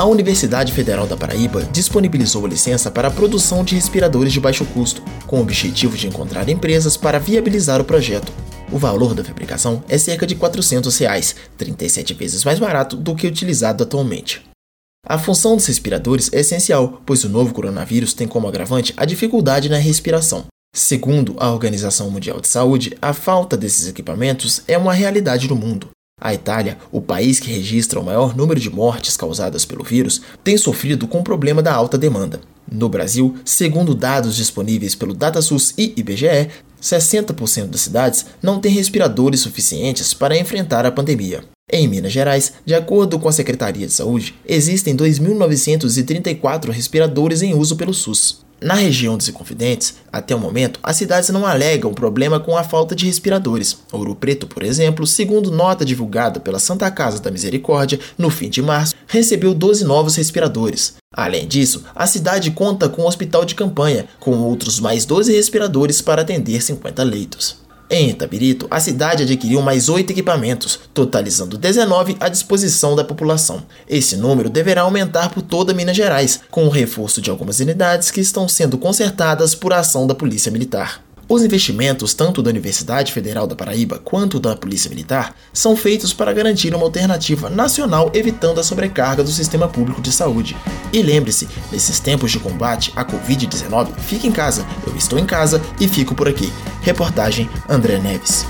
A Universidade Federal da Paraíba disponibilizou a licença para a produção de respiradores de baixo custo, com o objetivo de encontrar empresas para viabilizar o projeto. O valor da fabricação é cerca de 400 reais, 37 vezes mais barato do que utilizado atualmente. A função dos respiradores é essencial, pois o novo coronavírus tem como agravante a dificuldade na respiração. Segundo a Organização Mundial de Saúde, a falta desses equipamentos é uma realidade no mundo. A Itália, o país que registra o maior número de mortes causadas pelo vírus, tem sofrido com o problema da alta demanda. No Brasil, segundo dados disponíveis pelo DataSUS e IBGE, 60% das cidades não têm respiradores suficientes para enfrentar a pandemia. Em Minas Gerais, de acordo com a Secretaria de Saúde, existem 2.934 respiradores em uso pelo SUS. Na região dos Inconfidentes, até o momento, as cidades não alegam problema com a falta de respiradores. Ouro Preto, por exemplo, segundo nota divulgada pela Santa Casa da Misericórdia no fim de março, recebeu 12 novos respiradores. Além disso, a cidade conta com um hospital de campanha, com outros mais 12 respiradores para atender 50 leitos. Em Itabirito, a cidade adquiriu mais oito equipamentos, totalizando 19 à disposição da população. Esse número deverá aumentar por toda Minas Gerais, com o reforço de algumas unidades que estão sendo consertadas por ação da Polícia Militar. Os investimentos, tanto da Universidade Federal da Paraíba quanto da Polícia Militar, são feitos para garantir uma alternativa nacional evitando a sobrecarga do sistema público de saúde. E lembre-se, nesses tempos de combate à Covid-19, fique em casa, eu estou em casa e fico por aqui. Reportagem André Neves.